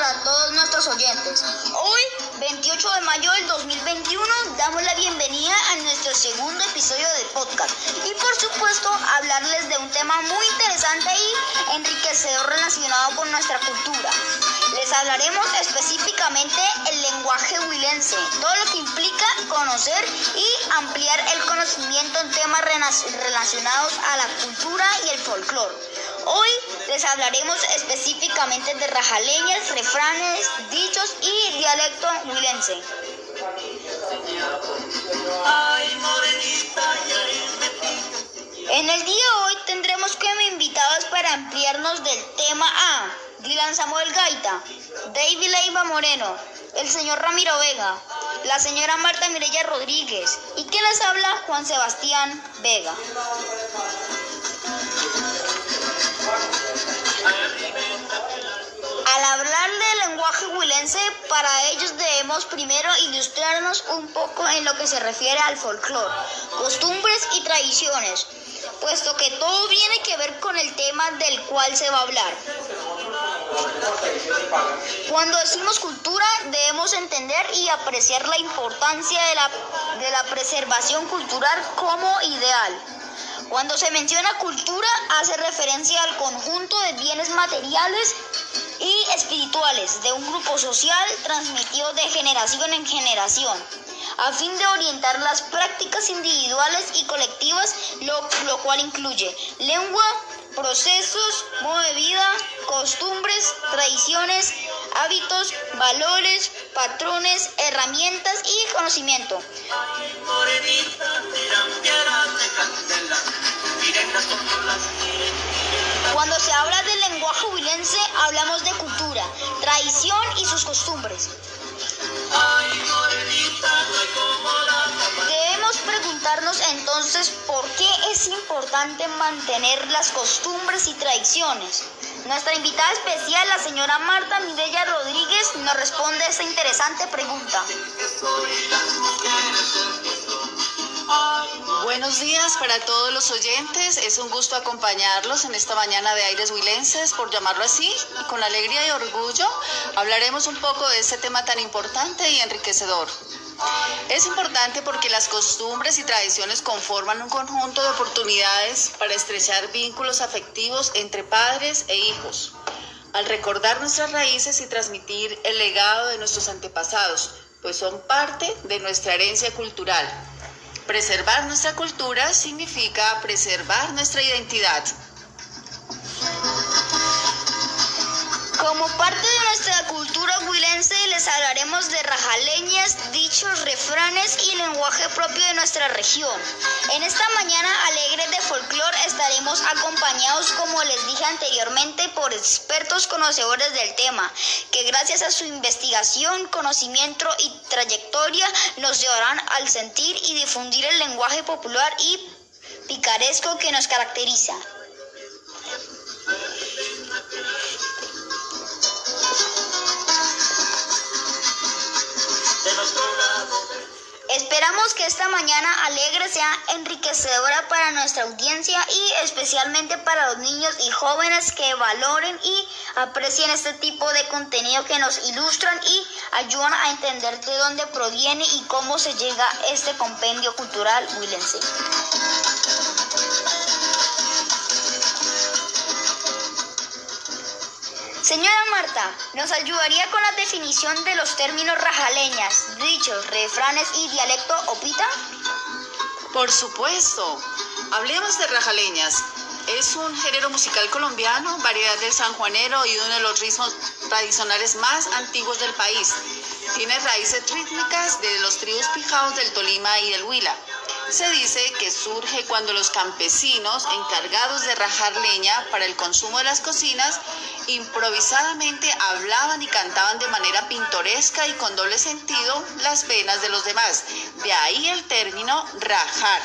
para todos nuestros oyentes. Hoy, 28 de mayo del 2021, damos la bienvenida a nuestro segundo episodio de podcast y por supuesto hablarles de un tema muy interesante y enriquecedor relacionado con nuestra cultura. Les hablaremos específicamente el lenguaje huilense, todo lo que implica conocer y ampliar el conocimiento en temas relacionados a la cultura y el folclore. Hoy les hablaremos específicamente de rajaleñas, refranes, dichos y dialecto huilense. En el día de hoy tendremos como invitados para ampliarnos del tema A, Dylan Samuel Gaita, David Leiva Moreno, el señor Ramiro Vega, la señora Marta Mireya Rodríguez y que les habla Juan Sebastián Vega. Al hablar del lenguaje huilense, para ellos debemos primero ilustrarnos un poco en lo que se refiere al folclore, costumbres y tradiciones, puesto que todo tiene que ver con el tema del cual se va a hablar. Cuando decimos cultura debemos entender y apreciar la importancia de la, de la preservación cultural como ideal. Cuando se menciona cultura hace referencia al conjunto de bienes materiales y espirituales de un grupo social transmitido de generación en generación, a fin de orientar las prácticas individuales y colectivas, lo, lo cual incluye lengua, procesos, modo de vida, costumbres, tradiciones, hábitos, valores, patrones, herramientas y conocimiento. Cuando se habla del lenguaje huilense, hablamos de cultura, tradición y sus costumbres. Debemos preguntarnos entonces por qué es importante mantener las costumbres y tradiciones. Nuestra invitada especial, la señora Marta Mireya Rodríguez, nos responde esta interesante pregunta. Buenos días para todos los oyentes. Es un gusto acompañarlos en esta mañana de Aires Huilenses, por llamarlo así. Y con alegría y orgullo hablaremos un poco de este tema tan importante y enriquecedor. Es importante porque las costumbres y tradiciones conforman un conjunto de oportunidades para estrechar vínculos afectivos entre padres e hijos. Al recordar nuestras raíces y transmitir el legado de nuestros antepasados, pues son parte de nuestra herencia cultural. Preservar nuestra cultura significa preservar nuestra identidad. Como parte de nuestra cultura huilense les hablaremos de rajaleñas, dichos, refranes y lenguaje propio de nuestra región. En esta mañana alegre de folclore estaremos acompañados, como les dije anteriormente, por expertos conocedores del tema, que gracias a su investigación, conocimiento y trayectoria nos llevarán al sentir y difundir el lenguaje popular y picaresco que nos caracteriza. Esperamos que esta mañana alegre sea enriquecedora para nuestra audiencia y especialmente para los niños y jóvenes que valoren y aprecien este tipo de contenido que nos ilustran y ayudan a entender de dónde proviene y cómo se llega a este compendio cultural huilense. Señora Marta, ¿nos ayudaría con la definición de los términos rajaleñas, dichos, refranes y dialecto opita? Por supuesto. Hablemos de rajaleñas. Es un género musical colombiano, variedad del sanjuanero y uno de los ritmos tradicionales más antiguos del país. Tiene raíces rítmicas de los tribus pijaos del Tolima y del Huila. Se dice que surge cuando los campesinos encargados de rajar leña para el consumo de las cocinas improvisadamente hablaban y cantaban de manera pintoresca y con doble sentido las penas de los demás. De ahí el término rajar.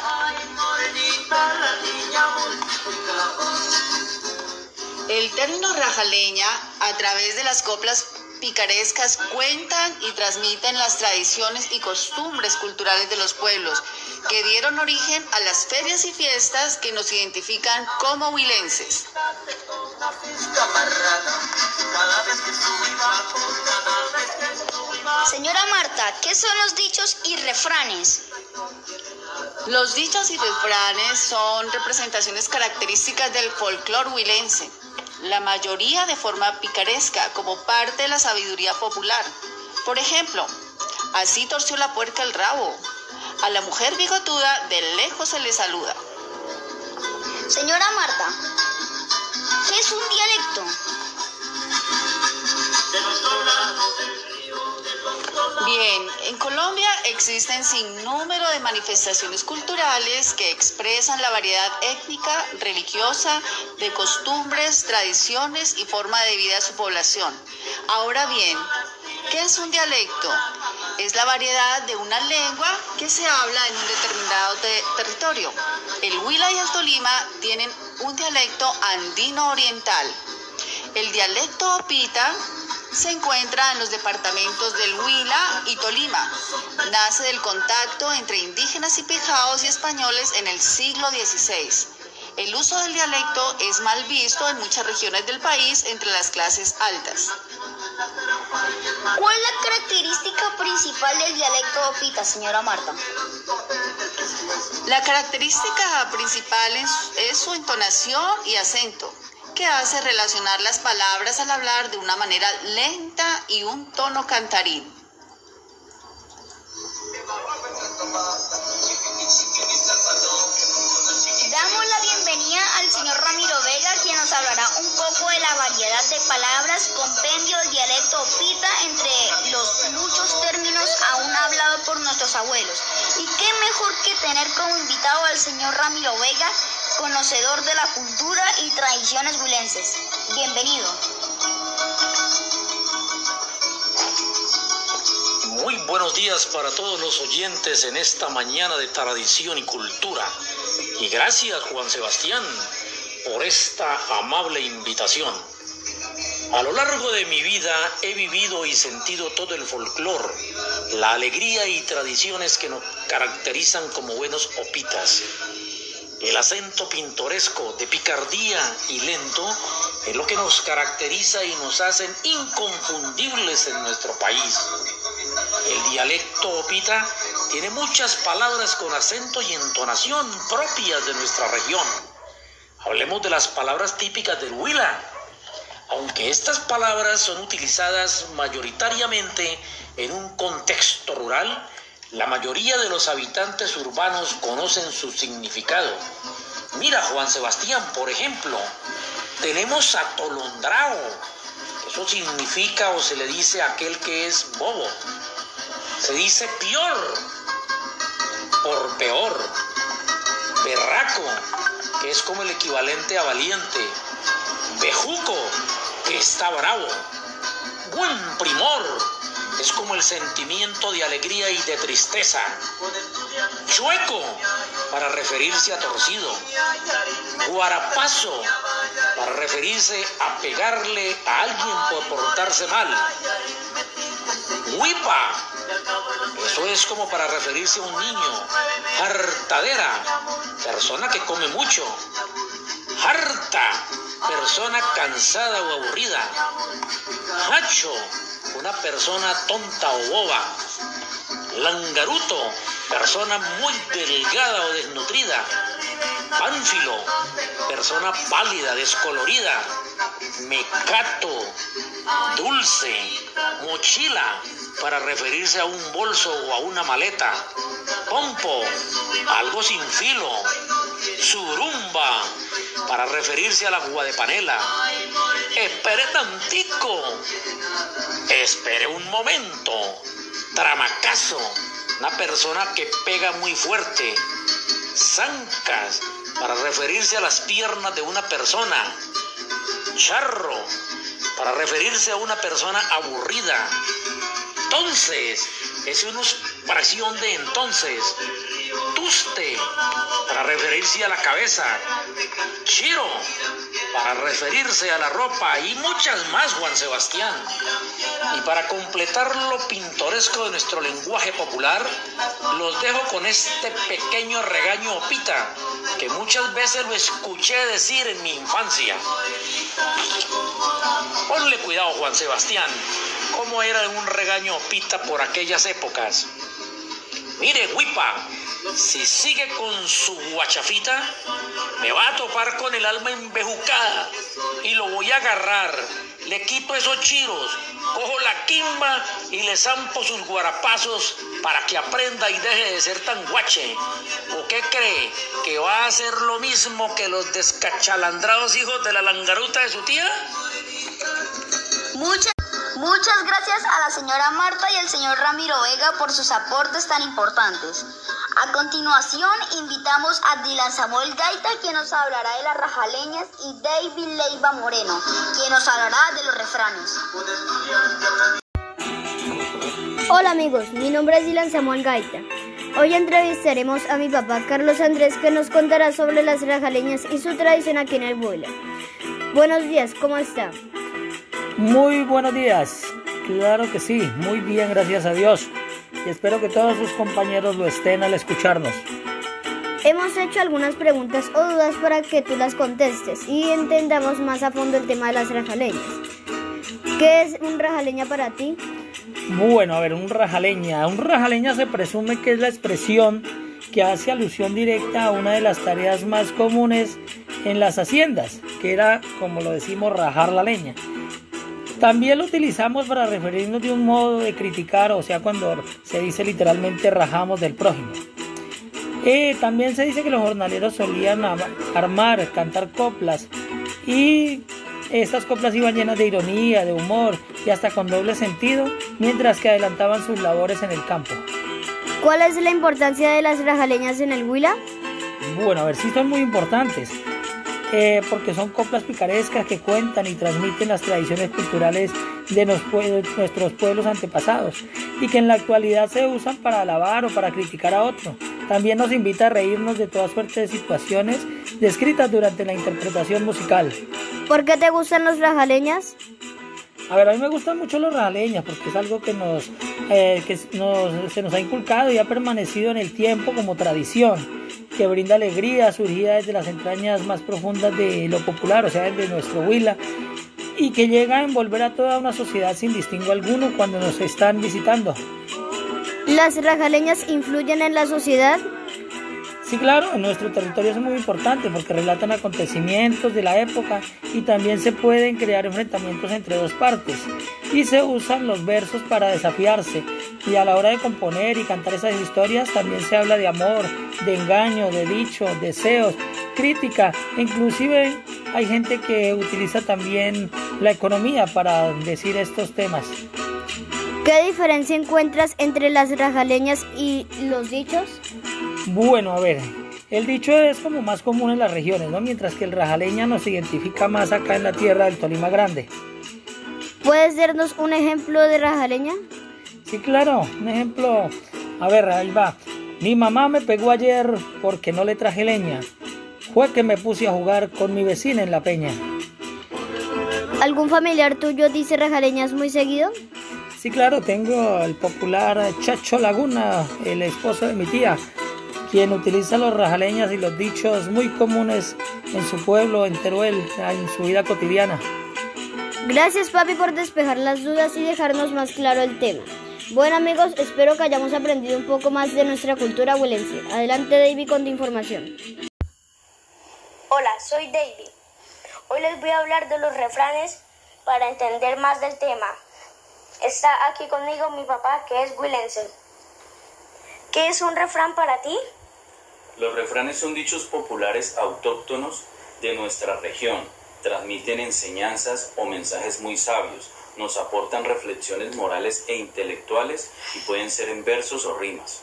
El término rajaleña, a través de las coplas picarescas, cuentan y transmiten las tradiciones y costumbres culturales de los pueblos que dieron origen a las ferias y fiestas que nos identifican como huilenses. Marta, ¿qué son los dichos y refranes? Los dichos y refranes son representaciones características del folclore huilense, la mayoría de forma picaresca, como parte de la sabiduría popular. Por ejemplo, así torció la puerca el rabo. A la mujer bigotuda de lejos se le saluda. Señora Marta, ¿qué es un dialecto? Bien, en Colombia existen sin número de manifestaciones culturales que expresan la variedad étnica, religiosa, de costumbres, tradiciones y forma de vida de su población. Ahora bien, ¿qué es un dialecto? Es la variedad de una lengua que se habla en un determinado territorio. El Huila y el Tolima tienen un dialecto andino oriental. El dialecto opita se encuentra en los departamentos del Huila y Tolima. Nace del contacto entre indígenas y pejaos y españoles en el siglo XVI. El uso del dialecto es mal visto en muchas regiones del país entre las clases altas. ¿Cuál es la característica principal del dialecto opita, señora Marta? La característica principal es su entonación y acento que hace relacionar las palabras al hablar de una manera lenta y un tono cantarín. Damos la bienvenida al señor Ramiro Vega, quien nos hablará un poco de la variedad de palabras, compendio del dialecto pita entre los muchos términos aún hablados por nuestros abuelos. Y qué mejor que tener como invitado al señor Ramiro Vega, conocedor de la cultura y tradiciones huilenses. Bienvenido. Muy buenos días para todos los oyentes en esta mañana de tradición y cultura. Y gracias Juan Sebastián por esta amable invitación. A lo largo de mi vida he vivido y sentido todo el folclor, la alegría y tradiciones que nos caracterizan como buenos opitas el acento pintoresco de picardía y lento es lo que nos caracteriza y nos hacen inconfundibles en nuestro país. El dialecto opita tiene muchas palabras con acento y entonación propias de nuestra región. Hablemos de las palabras típicas del Huila. Aunque estas palabras son utilizadas mayoritariamente en un contexto rural, la mayoría de los habitantes urbanos conocen su significado. Mira, Juan Sebastián, por ejemplo, tenemos atolondrado. Eso significa o se le dice aquel que es bobo. Se dice peor, por peor. Berraco, que es como el equivalente a valiente. Bejuco, que está bravo. Buen primor, es como el sentimiento de alegría y de tristeza. Chueco, para referirse a torcido. Guarapazo, para referirse a pegarle a alguien por portarse mal. Huipa, eso es como para referirse a un niño. Hartadera, persona que come mucho. Harta, persona cansada o aburrida. Hacho, una persona tonta o boba. Langaruto, persona muy delgada o desnutrida. Pánfilo, persona pálida, descolorida. Mecato, dulce. Mochila, para referirse a un bolso o a una maleta. Pompo, algo sin filo. Surumba, para referirse a la agua de panela. Espere tantico. Espere un momento. Tramacazo, una persona que pega muy fuerte. Zancas, para referirse a las piernas de una persona. Charro, para referirse a una persona aburrida. Entonces, es una expresión de entonces. Para referirse a la cabeza. Chiro, para referirse a la ropa y muchas más, Juan Sebastián. Y para completar lo pintoresco de nuestro lenguaje popular, los dejo con este pequeño regaño opita que muchas veces lo escuché decir en mi infancia. Ponle cuidado, Juan Sebastián, cómo era un regaño pita por aquellas épocas. Mire, Huipa, si sigue con su guachafita, me va a topar con el alma embejucada y lo voy a agarrar. Le quito esos chiros, cojo la quimba y le zampo sus guarapazos para que aprenda y deje de ser tan guache. ¿O qué cree? ¿Que va a hacer lo mismo que los descachalandrados hijos de la langaruta de su tía? Muchas, muchas gracias a la señora Marta y al señor Ramiro Vega por sus aportes tan importantes. A continuación, invitamos a Dylan Samuel Gaita, quien nos hablará de las rajaleñas, y David Leiva Moreno, quien nos hablará de los refranes. Hola amigos, mi nombre es Dylan Samuel Gaita. Hoy entrevistaremos a mi papá Carlos Andrés que nos contará sobre las rajaleñas y su tradición aquí en el Buela. Buenos días, ¿cómo está? Muy buenos días, claro que sí, muy bien, gracias a Dios. Y espero que todos sus compañeros lo estén al escucharnos. Hemos hecho algunas preguntas o dudas para que tú las contestes y entendamos más a fondo el tema de las rajaleñas. ¿Qué es un rajaleña para ti? Bueno, a ver, un rajaleña. Un rajaleña se presume que es la expresión que hace alusión directa a una de las tareas más comunes en las haciendas, que era, como lo decimos, rajar la leña. También lo utilizamos para referirnos de un modo de criticar, o sea, cuando se dice literalmente rajamos del prójimo. Eh, también se dice que los jornaleros solían armar, cantar coplas y estas coplas iban llenas de ironía, de humor y hasta con doble sentido, mientras que adelantaban sus labores en el campo. ¿Cuál es la importancia de las rajaleñas en el Huila? Bueno, a ver, sí son muy importantes. Eh, porque son coplas picarescas que cuentan y transmiten las tradiciones culturales de nuestros pueblos antepasados y que en la actualidad se usan para alabar o para criticar a otro. También nos invita a reírnos de toda suerte de situaciones descritas durante la interpretación musical. ¿Por qué te gustan los rajaleñas? A ver, a mí me gustan mucho los rajaleñas porque es algo que nos, eh, que nos, se nos ha inculcado y ha permanecido en el tiempo como tradición, que brinda alegría surgida desde las entrañas más profundas de lo popular, o sea, desde nuestro Huila, y que llega a envolver a toda una sociedad sin distingo alguno cuando nos están visitando. ¿Las rajaleñas influyen en la sociedad? Sí, claro, en nuestro territorio es muy importante porque relatan acontecimientos de la época y también se pueden crear enfrentamientos entre dos partes. Y se usan los versos para desafiarse. Y a la hora de componer y cantar esas historias también se habla de amor, de engaño, de dicho, deseos, crítica. inclusive hay gente que utiliza también la economía para decir estos temas. ¿Qué diferencia encuentras entre las rajaleñas y los dichos? Bueno, a ver, el dicho es como más común en las regiones, ¿no? Mientras que el rajaleña nos identifica más acá en la tierra del Tolima Grande. ¿Puedes darnos un ejemplo de rajaleña? Sí, claro, un ejemplo. A ver, ahí va. Mi mamá me pegó ayer porque no le traje leña. Fue que me puse a jugar con mi vecina en la peña. ¿Algún familiar tuyo dice rajaleñas muy seguido? Sí, claro, tengo el popular Chacho Laguna, el esposo de mi tía quien utiliza los rajaleñas y los dichos muy comunes en su pueblo, en Teruel, en su vida cotidiana. Gracias papi por despejar las dudas y dejarnos más claro el tema. Bueno amigos, espero que hayamos aprendido un poco más de nuestra cultura huelense. Adelante David con tu información. Hola, soy David. Hoy les voy a hablar de los refranes para entender más del tema. Está aquí conmigo mi papá que es huilense. ¿Qué es un refrán para ti? Los refranes son dichos populares autóctonos de nuestra región. Transmiten enseñanzas o mensajes muy sabios. Nos aportan reflexiones morales e intelectuales y pueden ser en versos o rimas.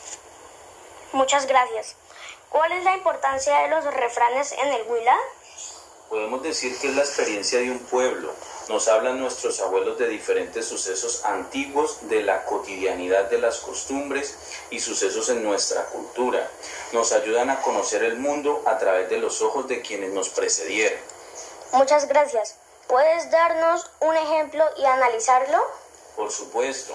Muchas gracias. ¿Cuál es la importancia de los refranes en el Huila? Podemos decir que es la experiencia de un pueblo, nos hablan nuestros abuelos de diferentes sucesos antiguos, de la cotidianidad de las costumbres y sucesos en nuestra cultura. Nos ayudan a conocer el mundo a través de los ojos de quienes nos precedieron. Muchas gracias. ¿Puedes darnos un ejemplo y analizarlo? Por supuesto.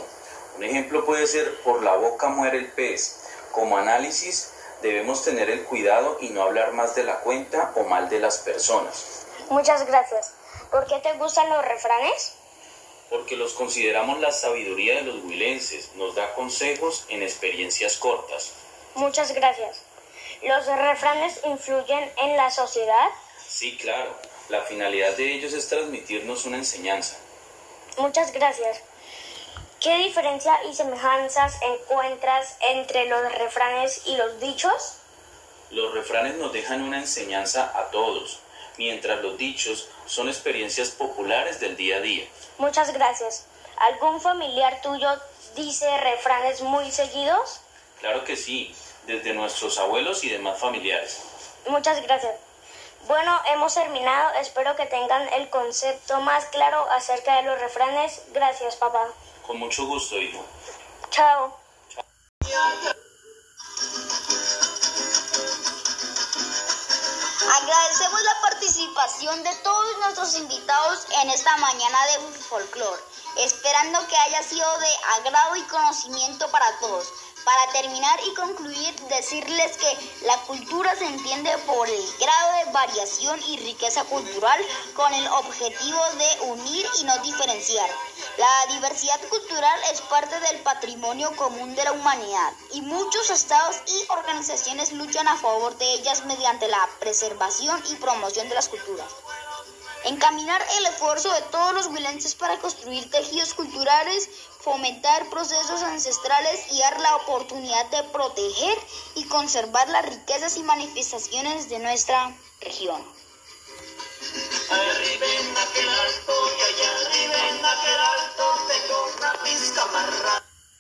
Un ejemplo puede ser por la boca muere el pez. Como análisis debemos tener el cuidado y no hablar más de la cuenta o mal de las personas. Muchas gracias. ¿Por qué te gustan los refranes? porque los consideramos la sabiduría de los huilenses, nos da consejos en experiencias cortas. Muchas gracias. ¿Los refranes influyen en la sociedad? Sí, claro. La finalidad de ellos es transmitirnos una enseñanza. Muchas gracias. ¿Qué diferencia y semejanzas encuentras entre los refranes y los dichos? Los refranes nos dejan una enseñanza a todos, mientras los dichos son experiencias populares del día a día. Muchas gracias. ¿Algún familiar tuyo dice refranes muy seguidos? Claro que sí, desde nuestros abuelos y demás familiares. Muchas gracias. Bueno, hemos terminado. Espero que tengan el concepto más claro acerca de los refranes. Gracias, papá. Con mucho gusto, hijo. Chao. Agradecemos la participación de todos nuestros invitados en esta mañana de folclore, esperando que haya sido de agrado y conocimiento para todos. Para terminar y concluir, decirles que la cultura se entiende por el grado de variación y riqueza cultural con el objetivo de unir y no diferenciar. La diversidad cultural es parte del patrimonio común de la humanidad y muchos estados y organizaciones luchan a favor de ellas mediante la preservación y promoción de las culturas. Encaminar el esfuerzo de todos los huilenses para construir tejidos culturales, fomentar procesos ancestrales y dar la oportunidad de proteger y conservar las riquezas y manifestaciones de nuestra región.